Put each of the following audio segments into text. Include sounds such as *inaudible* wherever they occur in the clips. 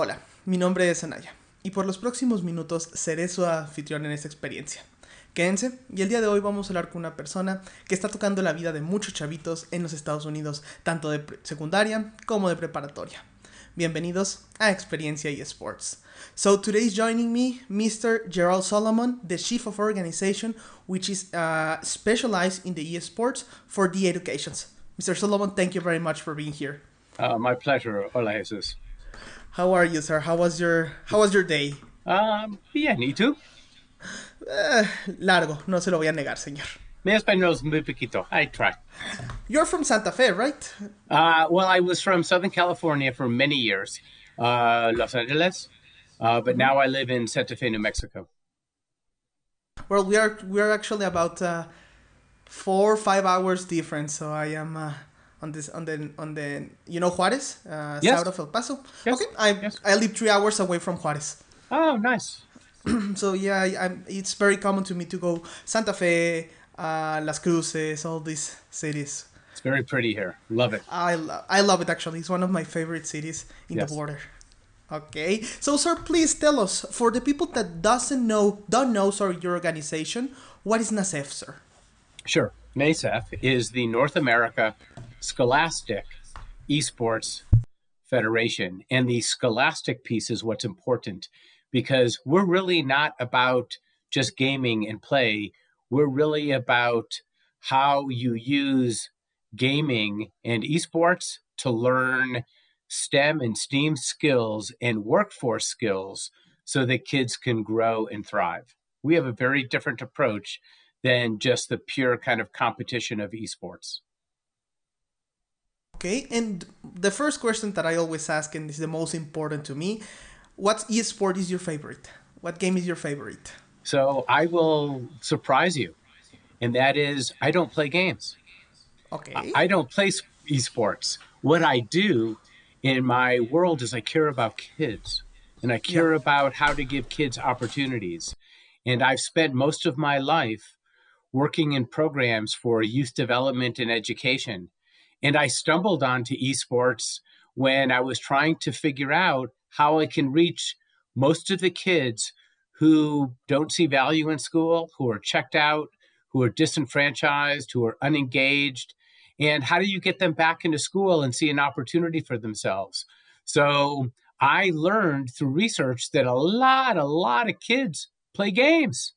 Hola, mi nombre es Anaya y por los próximos minutos seré su anfitrión en esta experiencia. Quédense y el día de hoy vamos a hablar con una persona que está tocando la vida de muchos chavitos en los Estados Unidos, tanto de secundaria como de preparatoria. Bienvenidos a Experiencia eSports. So today's joining me Mr. Gerald Solomon, the chief of organization which is uh, specialized in the eSports for the educations. Mr. Solomon, thank you very much for being here. Uh, my pleasure. Hola, Jesus. How are you, sir? How was your How was your day? Um, bien, ¿y tú? Uh, largo, no se lo voy a negar, señor. Mi español es muy poquito. I try. You're from Santa Fe, right? Uh, well, I was from Southern California for many years, uh, Los Angeles, uh, but now I live in Santa Fe, New Mexico. Well, we are we are actually about uh, four five hours different. So I am uh, on this on the on the you know Juarez, uh, Yes. south of El Paso. Yes. Okay, I Yes. I live three hours away from Juarez. Oh, nice. *clears throat* So yeah, I, I'm, it's very common to me to go Santa Fe, uh, Las Cruces, all these cities. It's very pretty here. Love it. I love I love it actually. It's one of my favorite cities in the border. Okay, so sir, please tell us for the people that doesn't know don't know sorry your organization, what is NASEF, sir? Sure. NASEF is the North America Scholastic Esports Federation. And the scholastic piece is what's important because we're really not about just gaming and play. We're really about how you use gaming and esports to learn STEM and STEAM skills and workforce skills so that kids can grow and thrive. We have a very different approach than just the pure kind of competition of esports. Okay, and the first question that I always ask, and is the most important to me, what e-sport is your favorite? What game is your favorite? So I will surprise you, and that is I don't play games. Okay. I don't play esports. What I do in my world is I care about kids and I care about how to give kids opportunities. And I've spent most of my life working in programs for youth development and education. And I stumbled onto esports when I was trying to figure out how I can reach most of the kids who don't see value in school, who are checked out, who are disenfranchised, who are unengaged, and how do you get them back into school and see an opportunity for themselves? So I learned through research that a lot, a lot of kids play games.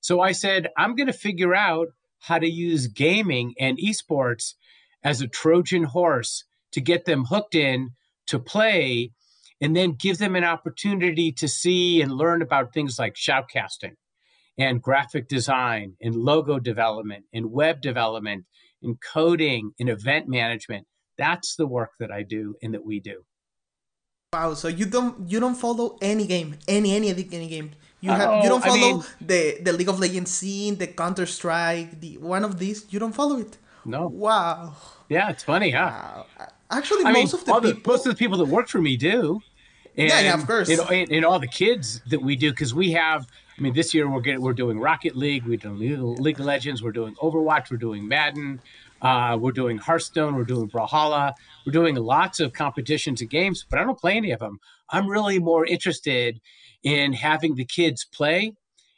So I said, I'm going to figure out how to use gaming and esports as a Trojan horse to get them hooked in to play and then give them an opportunity to see and learn about things like shoutcasting and graphic design and logo development and web development and coding and event management. That's the work that I do and that we do. Wow, so you don't you don't follow any game, any any any game. You have Oh, you don't oh, I follow mean- the the League of Legends scene, the Counter Strike, the one of these. You don't follow it. No. Wow. Yeah, it's funny, huh? Wow. Actually, I mean, most of the all the, people. most of the people that work for me do. And, Yeah, yeah, of course. And, and, and all the kids that we do, because we have. I mean, this year we're getting we're doing Rocket League, we're doing League League of Legends, we're doing Overwatch, we're doing Madden, uh, we're doing Hearthstone, we're doing Brawlhalla, we're doing lots of competitions and games, but I don't play any of them. I'm really more interested in having the kids play,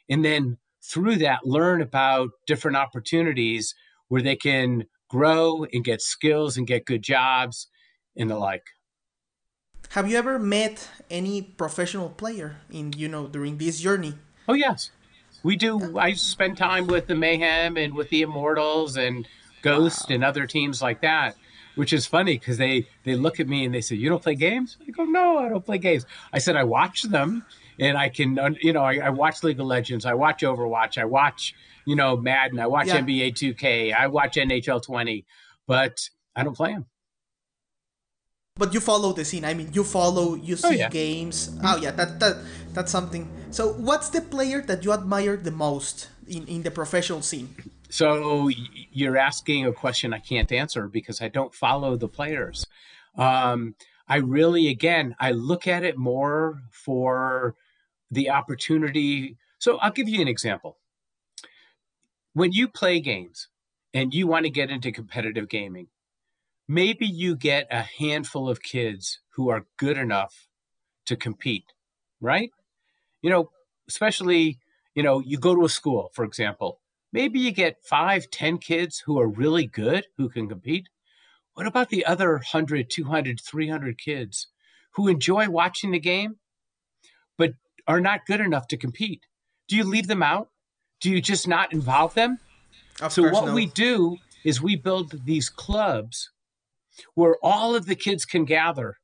and then through that learn about different opportunities where they can grow and get skills and get good jobs and the like. Have you ever met any professional player in you know during this journey? Oh yes, we do. I spend time with the Mayhem and with the Immortals and Ghost and other teams like that, which is funny because they they look at me and they say, "You don't play games?" I go, "No, I don't play games." I said, "I watch them." And I can, you know, I, I watch League of Legends, I watch Overwatch, I watch, you know, Madden, I watch Yeah. NBA 2K, I watch NHL 20, but I don't play them. But you follow the scene. I mean, you follow, you see Oh, yeah. games. Oh yeah, that that that's something. So, what's the player that you admire the most in in the professional scene? So you're asking a question I can't answer because I don't follow the players. Um, I really, again, I look at it more for the opportunity. So I'll give you an example. When you play games and you want to get into competitive gaming, maybe you get a handful of kids who are good enough to compete, right? You know, especially, you know, you go to a school, for example, maybe you get five, ten kids who are really good, who can compete. What about the other 100, 200, 300 kids who enjoy watching the game, but are not good enough to compete? Do you leave them out? Do you just not involve them? Of so what no. we do is we build these clubs where all of the kids can gather.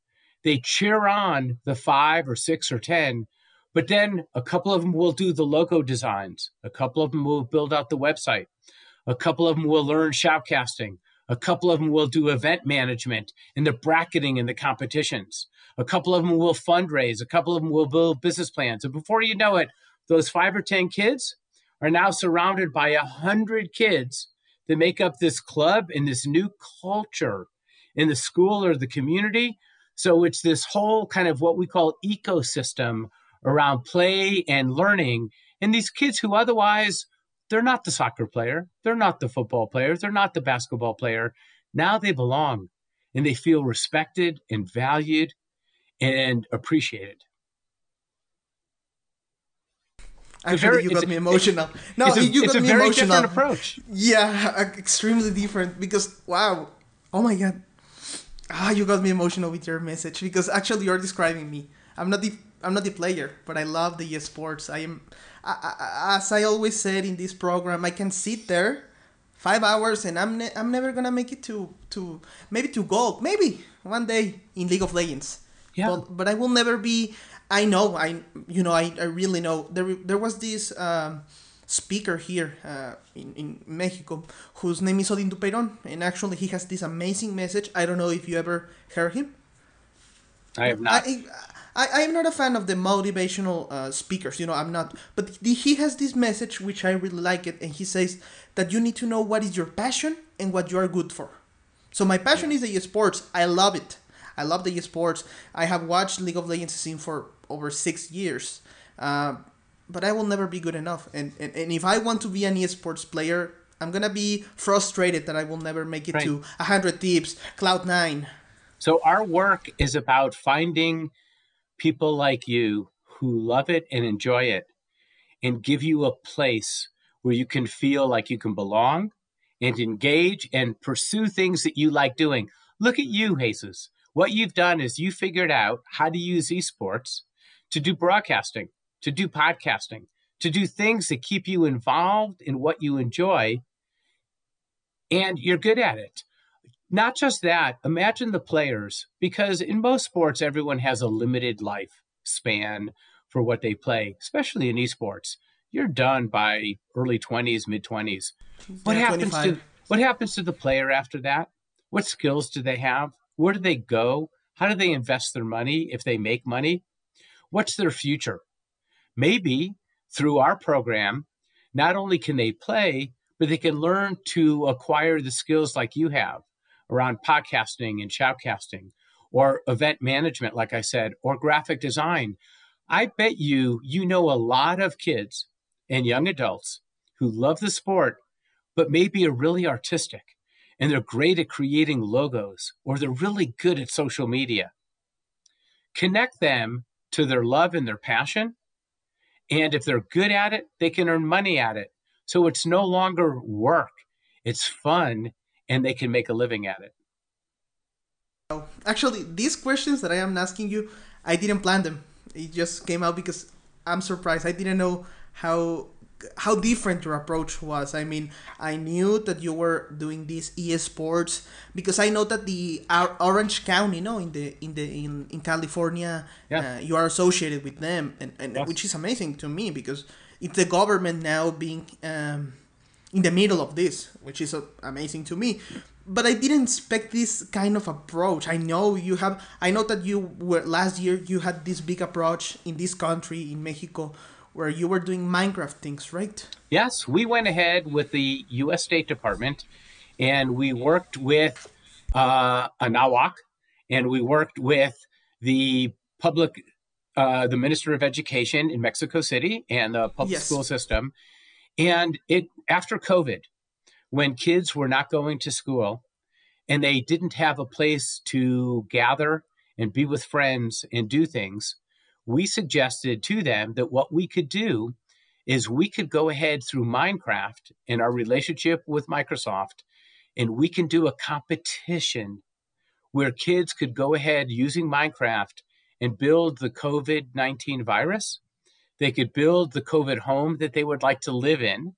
They cheer on the five or six or 10, but then a couple of them will do the logo designs. A couple of them will build out the website. A couple of them will learn shoutcasting. A couple of them will do event management and the bracketing and the competitions. A couple of them will fundraise. A couple of them will build business plans. And before you know it, those five or 10 kids are now surrounded by a hundred kids that make up this club and this new culture in the school or the community. So it's this whole kind of what we call ecosystem around play and learning. And these kids who otherwise they're not the soccer player, they're not the football player, they're not the basketball player. Now they belong and they feel respected and valued and appreciated. Actually, very- you got me emotional. No, a, you it's got a me very emotional. different approach. Yeah, *laughs* extremely different because wow, oh my god, ah, you got me emotional with your message because actually you're describing me. I'm not the I'm not the player, but I love the sports. I am, I, I, as I always said in this program, I can sit there five hours and I'm ne- I'm never gonna make it to to maybe to gold, maybe one day in League of Legends. Yeah. But, but I will never be. I know. I you know. I, I really know. There there was this um, speaker here uh, in in Mexico whose name is Odin Dupeyron, and actually he has this amazing message. I don't know if you ever heard him. I have not. I, I, I am not a fan of the motivational uh, speakers, you know, I'm not. But the, he has this message which I really like it, and he says that you need to know what is your passion and what you are good for. So my passion is the esports. I love it. I love the esports. I have watched League of Legends scene for over six years, uh, but I will never be good enough. And, and and if I want to be an esports player, I'm gonna be frustrated that I will never make it Right. to hundred Thieves, cloud nine. So our work is about finding people like you who love it and enjoy it and give you a place where you can feel like you can belong and engage and pursue things that you like doing. Look at you, Jesus. What you've done is you figured out how to use esports to do broadcasting, to do podcasting, to do things that keep you involved in what you enjoy, and you're good at it. Not just that, imagine the players, because in most sports, everyone has a limited life span for what they play, especially in esports. You're done by early 20s, mid 20s. What Yeah, happens 25. to what happens to the player after that? What skills do they have? Where do they go? How do they invest their money if they make money? What's their future? Maybe through our program, not only can they play, but they can learn to acquire the skills like you have around podcasting and shoutcasting or event management, like I said, or graphic design. I bet you you know a lot of kids and young adults who love the sport, but maybe are really artistic and they're great at creating logos or they're really good at social media. Connect them to their love and their passion. And if they're good at it, they can earn money at it. So it's no longer work, it's fun, and they can make a living at it. Actually, these questions that I am asking you, I didn't plan them. It just came out because I'm surprised. I didn't know how how different your approach was. I mean, I knew that you were doing these esports because I know that the Orange County, no, in the in the in, in California, Yeah. uh, you are associated with them, and, and Yes. which is amazing to me because it's the government now being um, in the middle of this, which is uh, amazing to me. But I didn't expect this kind of approach. I know you have. I know that you were last year. You had this big approach in this country, in Mexico, where you were doing Minecraft things, right? Yes, we went ahead with the U.S. State Department and we worked with uh, Anahuac and we worked with the public, uh, the Minister of Education in Mexico City and the public Yes. school system. And it after COVID, when kids were not going to school and they didn't have a place to gather and be with friends and do things, we suggested to them that what we could do is we could go ahead through Minecraft and our relationship with Microsoft, and we can do a competition where kids could go ahead using Minecraft and build the COVID 19 virus. They could build the COVID home that they would like to live in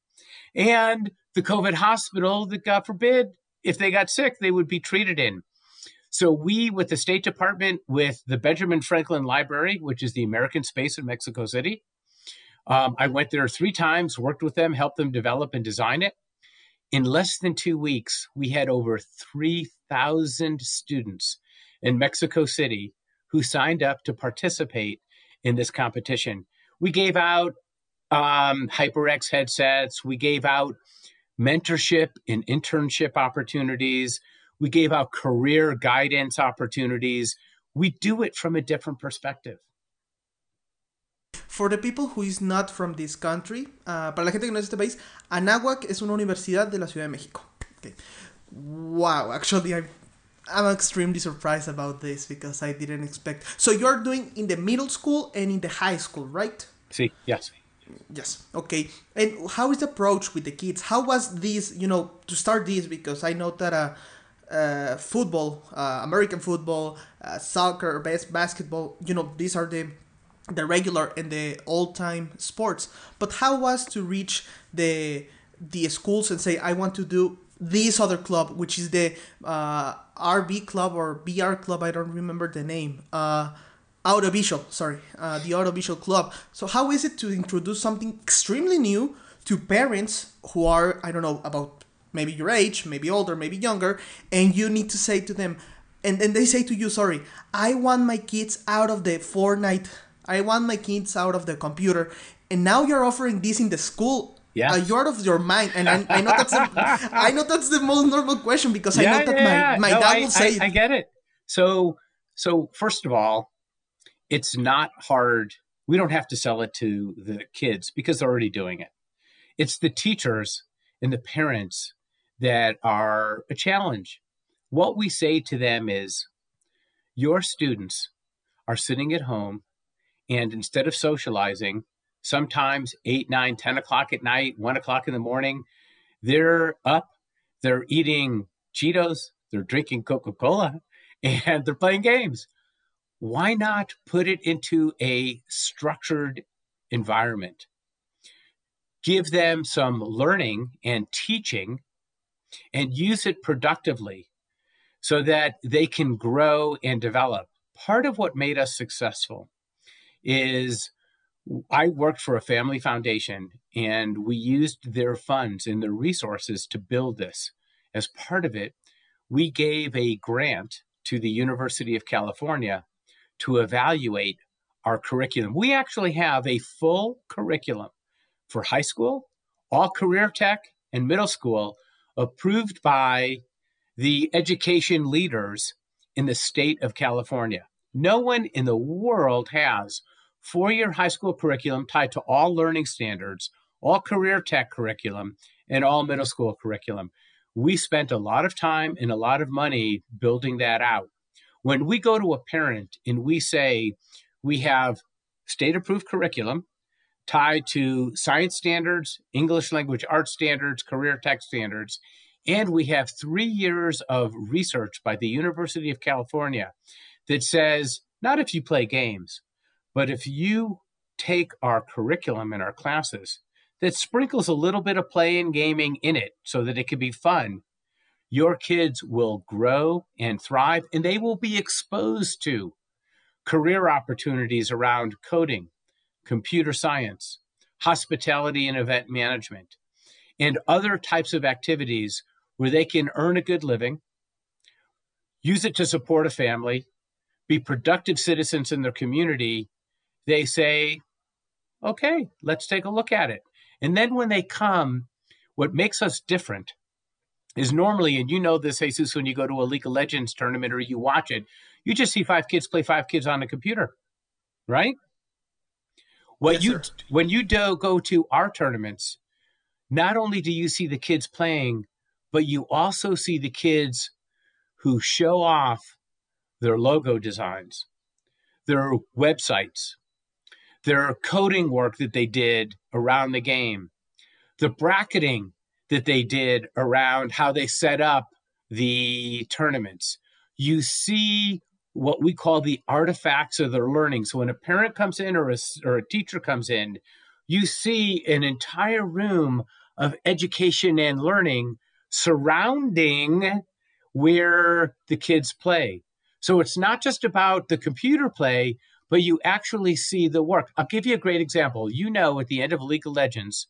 and the COVID hospital that, God forbid, if they got sick, they would be treated in. So we, with the State Department, with the Benjamin Franklin Library, which is the American space in Mexico City, um, I went there three times, worked with them, helped them develop and design it. In less than two weeks, we had over 3,000 students in Mexico City who signed up to participate in this competition. We gave out um, HyperX headsets, we gave out mentorship and internship opportunities. We gave out career guidance opportunities. We do it from a different perspective. For the people who is not from this country, uh, para la gente que no es de este país, Anáhuac es una universidad de la Ciudad de México. Okay. Wow, actually, I'm, I'm extremely surprised about this because I didn't expect. So you're doing in the middle school and in the high school, right? See, yes. Yes. Okay. And how is the approach with the kids? How was this? You know, to start this because I know that uh, uh football, uh, American football, uh, soccer, bas- basketball. You know, these are the the regular and the all time sports. But how was to reach the the schools and say I want to do this other club, which is the uh, RB club or BR club. I don't remember the name. Uh, audiovisual sorry uh, the audiovisual club so how is it to introduce something extremely new to parents who are i don't know about maybe your age maybe older maybe younger and you need to say to them and then they say to you sorry i want my kids out of the fortnite i want my kids out of the computer and now you're offering this in the school yeah. Uh, you're out of your mind, and I, I know that's the, I know that's the most normal question because yeah, I know that yeah, my, my no, dad will say. I, I get it. So so first of all, it's not hard. We don't have to sell it to the kids because they're already doing it. It's the teachers and the parents that are a challenge. What we say to them is your students are sitting at home and instead of socializing, sometimes 8, 9, 10 o'clock at night, 1 o'clock in the morning, they're up, they're eating Cheetos, they're drinking Coca Cola, and they're playing games why not put it into a structured environment? Give them some learning and teaching and use it productively so that they can grow and develop. Part of what made us successful is I worked for a family foundation and we used their funds and their resources to build this. As part of it, we gave a grant to the University of California to evaluate our curriculum. We actually have a full curriculum for high school, all career tech, and middle school approved by the education leaders in the state of California. No one in the world has four year high school curriculum tied to all learning standards, all career tech curriculum, and all middle school curriculum. We spent a lot of time and a lot of money building that out. When we go to a parent and we say we have state approved curriculum tied to science standards, English language arts standards, career tech standards, and we have three years of research by the University of California that says not if you play games, but if you take our curriculum and our classes that sprinkles a little bit of play and gaming in it so that it can be fun your kids will grow and thrive, and they will be exposed to career opportunities around coding, computer science, hospitality and event management, and other types of activities where they can earn a good living, use it to support a family, be productive citizens in their community. They say, okay, let's take a look at it. And then when they come, what makes us different is normally, and you know this, Jesus, when you go to a League of Legends tournament or you watch it, you just see five kids play five kids on a computer, right? What yes, you sir. when you do go to our tournaments, not only do you see the kids playing, but you also see the kids who show off their logo designs, their websites, their coding work that they did around the game, the bracketing that they did around how they set up the tournaments. You see what we call the artifacts of their learning. So when a parent comes in or a, or a teacher comes in, you see an entire room of education and learning surrounding where the kids play. So it's not just about the computer play, but you actually see the work. I'll give you a great example. You know, at the end of League of Legends,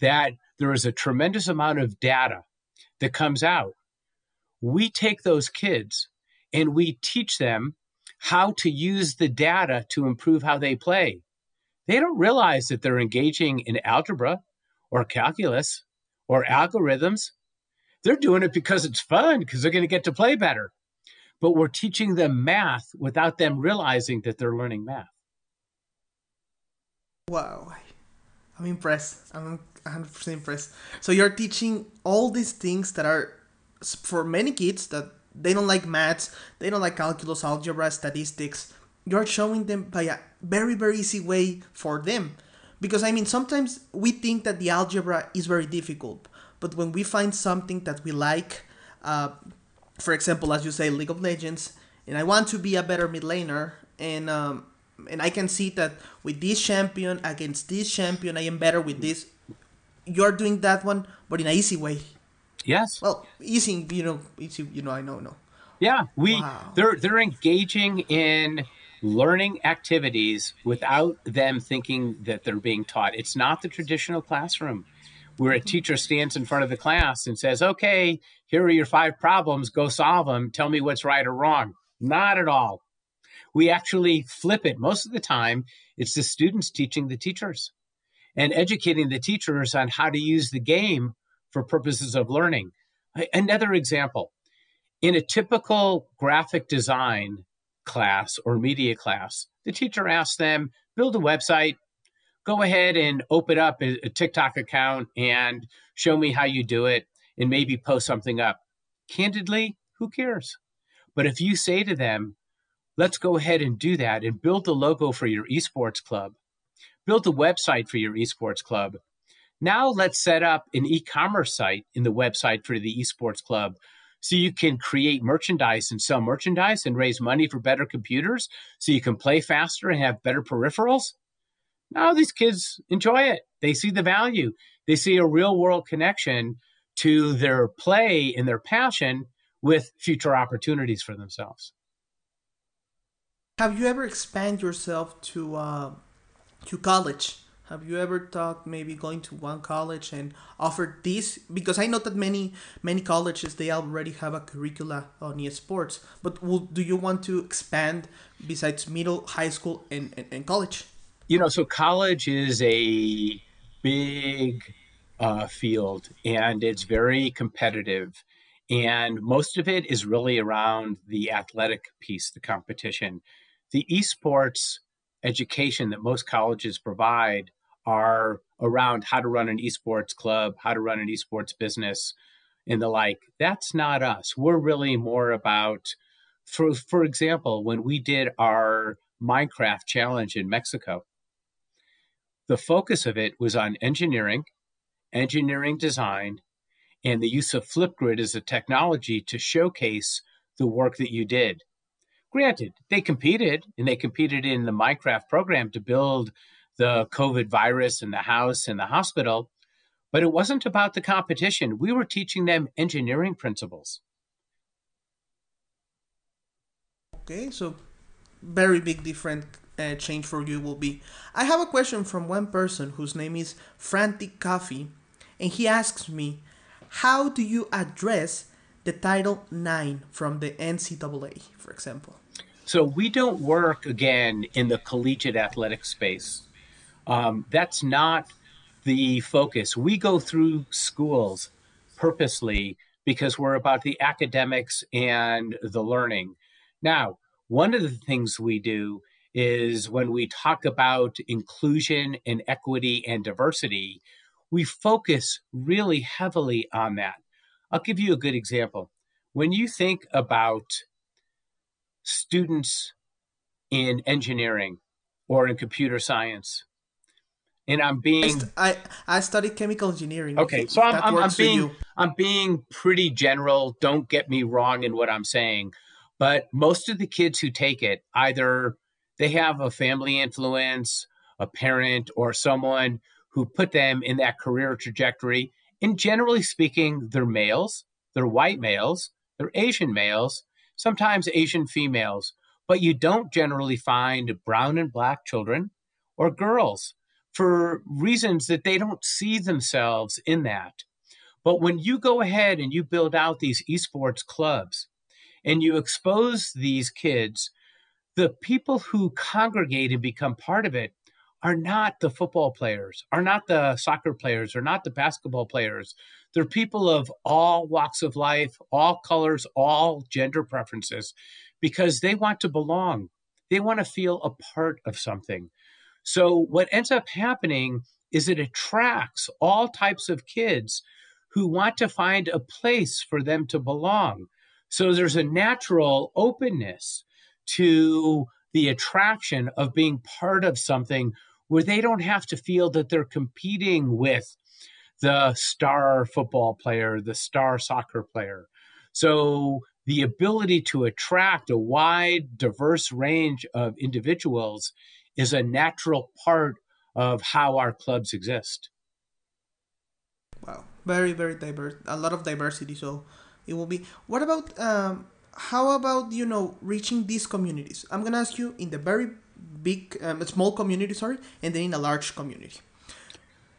that there is a tremendous amount of data that comes out. We take those kids and we teach them how to use the data to improve how they play. They don't realize that they're engaging in algebra or calculus or algorithms. They're doing it because it's fun, because they're going to get to play better. But we're teaching them math without them realizing that they're learning math. Wow. I'm impressed. I'm 100% impressed. So you're teaching all these things that are for many kids that they don't like maths, they don't like calculus, algebra, statistics. You're showing them by a very, very easy way for them. Because I mean, sometimes we think that the algebra is very difficult, but when we find something that we like, uh, for example, as you say, League of Legends, and I want to be a better mid laner, and um, and I can see that with this champion against this champion, I am better with this. You're doing that one, but in an easy way. Yes. Well, easy, you know, easy, you know, I know, no. Yeah, we wow. they're they're engaging in learning activities without them thinking that they're being taught. It's not the traditional classroom where a mm-hmm. teacher stands in front of the class and says, "Okay, here are your five problems, go solve them, tell me what's right or wrong." Not at all. We actually flip it. Most of the time, it's the students teaching the teachers and educating the teachers on how to use the game for purposes of learning. Another example in a typical graphic design class or media class, the teacher asks them, build a website, go ahead and open up a, TikTok account and show me how you do it and maybe post something up. Candidly, who cares? But if you say to them, let's go ahead and do that and build the logo for your esports club, build a website for your esports club, now let's set up an e-commerce site in the website for the esports club so you can create merchandise and sell merchandise and raise money for better computers so you can play faster and have better peripherals. Now these kids enjoy it. They see the value. They see a real world connection to their play and their passion with future opportunities for themselves. Have you ever expand yourself to uh, to college? Have you ever thought maybe going to one college and offer this? Because I know that many many colleges they already have a curricula on esports. But will, do you want to expand besides middle, high school, and, and, and college? You know, so college is a big uh, field and it's very competitive. And most of it is really around the athletic piece, the competition. The esports education that most colleges provide are around how to run an esports club, how to run an esports business, and the like. That's not us. We're really more about, for for example, when we did our Minecraft challenge in Mexico, the focus of it was on engineering, engineering design, and the use of Flipgrid as a technology to showcase the work that you did. Granted, they competed and they competed in the Minecraft program to build the COVID virus in the house and the hospital, but it wasn't about the competition. We were teaching them engineering principles. Okay, so very big different uh, change for you will be. I have a question from one person whose name is Frantic Coffee, and he asks me, how do you address the Title IX from the NCAA, for example? So we don't work again in the collegiate athletic space. Um, that's not the focus. We go through schools purposely because we're about the academics and the learning. Now, one of the things we do is when we talk about inclusion and equity and diversity, we focus really heavily on that. I'll give you a good example. When you think about students in engineering, or in computer science. And I'm being—I—I I studied chemical engineering. Okay, so I'm I'm, I'm being I'm being pretty general. Don't get me wrong in what I'm saying, but most of the kids who take it either they have a family influence, a parent, or someone who put them in that career trajectory. And generally speaking, they're males, they're white males, they're Asian males, sometimes Asian females, but you don't generally find brown and black children or girls for reasons that they don't see themselves in that. But when you go ahead and you build out these esports clubs and you expose these kids, the people who congregate and become part of it are not the football players, are not the soccer players, are not the basketball players. They're people of all walks of life, all colors, all gender preferences, because they want to belong. They want to feel a part of something. So, what ends up happening is it attracts all types of kids who want to find a place for them to belong. So, there's a natural openness to the attraction of being part of something where they don't have to feel that they're competing with the star football player, the star soccer player. So the ability to attract a wide, diverse range of individuals is a natural part of how our clubs exist. Wow, very, very diverse. A lot of diversity. So it will be. What about um, how about you know reaching these communities? I'm gonna ask you in the very big, um, small community, sorry, and then in a large community.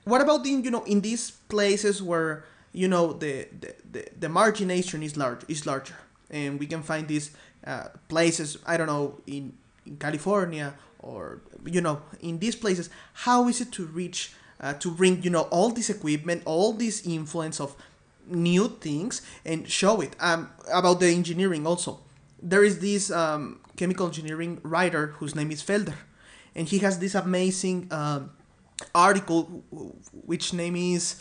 What about in you know in these places where you know the the, the, the margination is large is larger, and we can find these uh, places I don't know in California or you know in these places. How is it to reach uh, to bring you know all this equipment, all this influence of new things and show it? Um, about the engineering also. There is this um, chemical engineering writer whose name is felder and he has this amazing uh, article which name is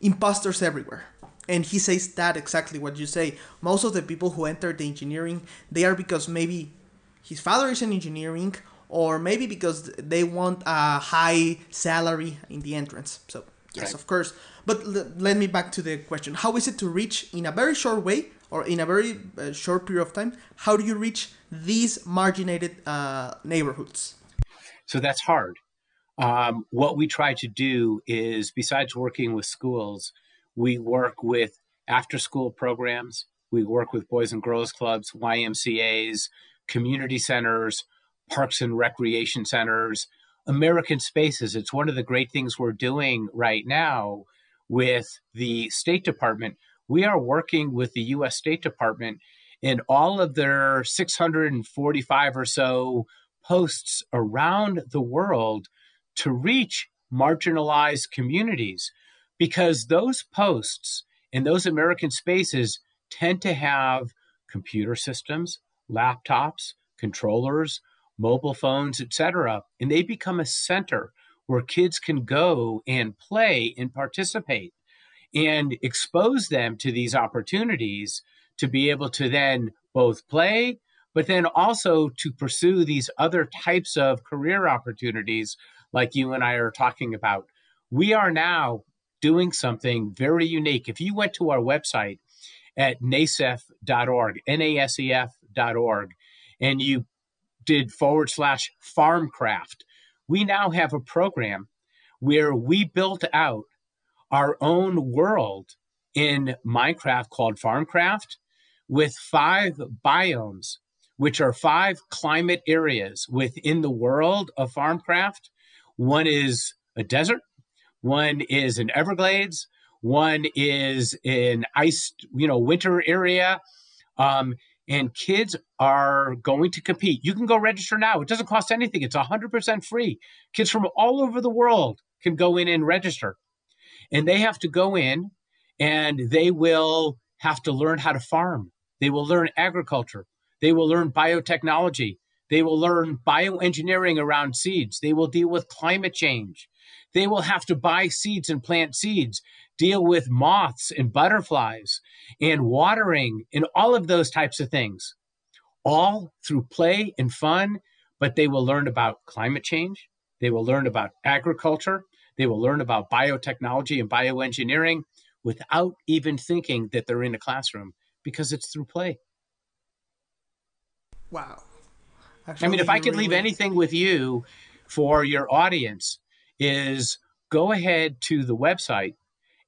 imposters everywhere. And he says that exactly what you say. Most of the people who enter the engineering they are because maybe his father is in engineering or maybe because they want a high salary in the entrance. So yes right. of course. But l- let me back to the question. How is it to reach in a very short way or in a very uh, short period of time how do you reach these marginated uh, neighborhoods? So that's hard. Um, what we try to do is, besides working with schools, we work with after school programs, we work with Boys and Girls Clubs, YMCAs, community centers, parks and recreation centers, American spaces. It's one of the great things we're doing right now with the State Department. We are working with the US State Department in all of their 645 or so posts around the world to reach marginalized communities because those posts in those American spaces tend to have computer systems, laptops, controllers, mobile phones, etc., and they become a center where kids can go and play and participate and expose them to these opportunities to be able to then both play but then also to pursue these other types of career opportunities like you and I are talking about. We are now doing something very unique. If you went to our website at nasef.org, N-A-S-E-F.org, and you did forward slash farmcraft, we now have a program where we built out our own world in Minecraft called Farmcraft with five biomes, which are five climate areas within the world of Farmcraft one is a desert, one is an Everglades, one is an ice, you know, winter area. Um, and kids are going to compete. You can go register now. It doesn't cost anything. It's 100% free. Kids from all over the world can go in and register. And they have to go in and they will have to learn how to farm. They will learn agriculture. They will learn biotechnology. They will learn bioengineering around seeds. They will deal with climate change. They will have to buy seeds and plant seeds, deal with moths and butterflies and watering and all of those types of things, all through play and fun, but they will learn about climate change. They will learn about agriculture. They will learn about biotechnology and bioengineering without even thinking that they're in a classroom because it's through play. Wow. Actually, I mean, if I could really... leave anything with you for your audience, is go ahead to the website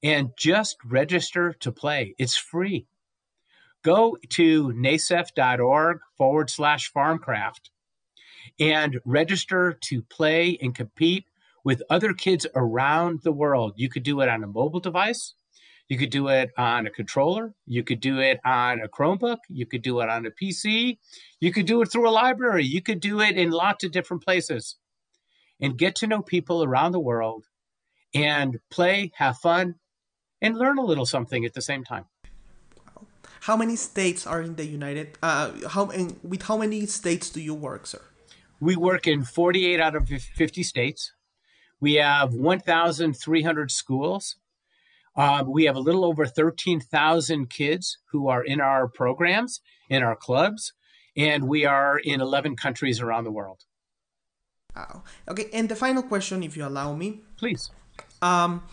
and just register to play. It's free. Go to nasef.org forward slash farmcraft and register to play and compete with other kids around the world. You could do it on a mobile device. You could do it on a controller. You could do it on a Chromebook. You could do it on a PC. You could do it through a library. You could do it in lots of different places and get to know people around the world and play, have fun, and learn a little something at the same time. How many states are in the United? Uh, how in, with how many states do you work, sir? We work in 48 out of 50 states. We have 1,300 schools. Uh, we have a little over 13,000 kids who are in our programs, in our clubs, and we are in 11 countries around the world. Wow. Okay, and the final question, if you allow me. Please. Um,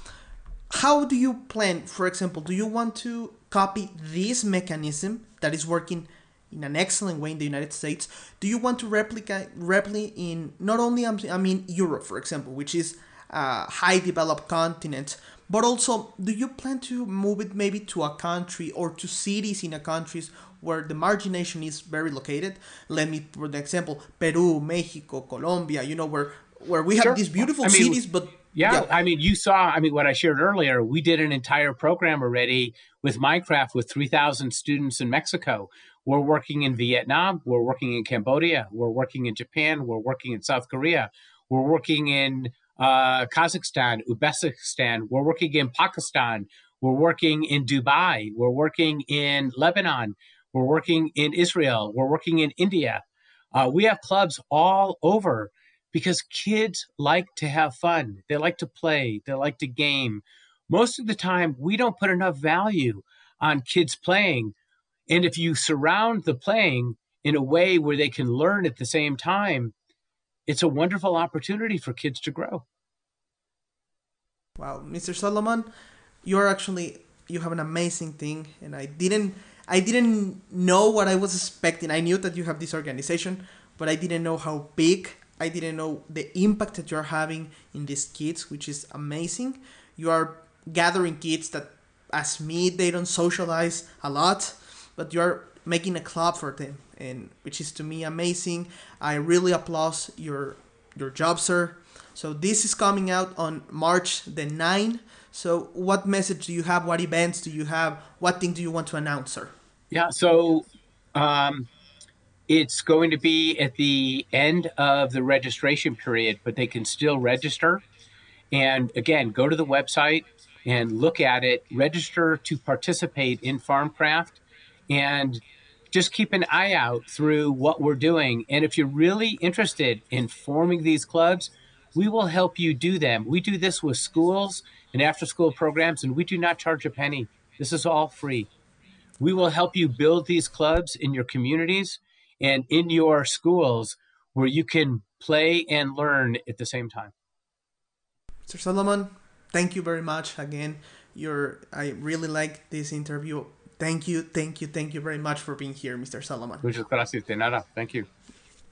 how do you plan, for example, do you want to copy this mechanism that is working in an excellent way in the United States, do you want to replicate replicate in not only I mean Europe, for example, which is a high developed continent, but also do you plan to move it maybe to a country or to cities in a countries where the margination is very located? Let me, for the example, Peru, Mexico, Colombia, you know, where where we have sure. these beautiful I mean, cities, but yeah, yeah, I mean, you saw, I mean, what I shared earlier, we did an entire program already with Minecraft with 3,000 students in Mexico. We're working in Vietnam, we're working in Cambodia, we're working in Japan, we're working in South Korea, we're working in uh, Kazakhstan, Uzbekistan, we're working in Pakistan, we're working in Dubai, we're working in Lebanon, we're working in Israel, we're working in India. Uh, we have clubs all over because kids like to have fun. They like to play. They like to game. Most of the time, we don't put enough value on kids playing. And if you surround the playing in a way where they can learn at the same time, it's a wonderful opportunity for kids to grow. Wow, Mr. Solomon, you're actually you have an amazing thing and I didn't I didn't know what I was expecting. I knew that you have this organization, but I didn't know how big I didn't know the impact that you're having in these kids, which is amazing. You are gathering kids that, as me, they don't socialize a lot, but you're making a club for them, and which is to me amazing. I really applaud your your job, sir. So this is coming out on March the 9th. So what message do you have? What events do you have? What thing do you want to announce, sir? Yeah. So. Um it's going to be at the end of the registration period, but they can still register. And again, go to the website and look at it, register to participate in Farmcraft, and just keep an eye out through what we're doing. And if you're really interested in forming these clubs, we will help you do them. We do this with schools and after school programs, and we do not charge a penny. This is all free. We will help you build these clubs in your communities and in your schools where you can play and learn at the same time. Mr. Solomon, thank you very much again. You're I really like this interview. Thank you, thank you, thank you very much for being here, Mr. Solomon. Muchas gracias, de nada. Thank you.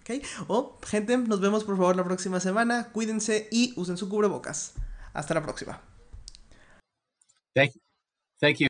Okay. Oh, gente, nos vemos por favor la próxima semana. Cuídense y usen su cubrebocas. Hasta la próxima. Thank you. Thank you.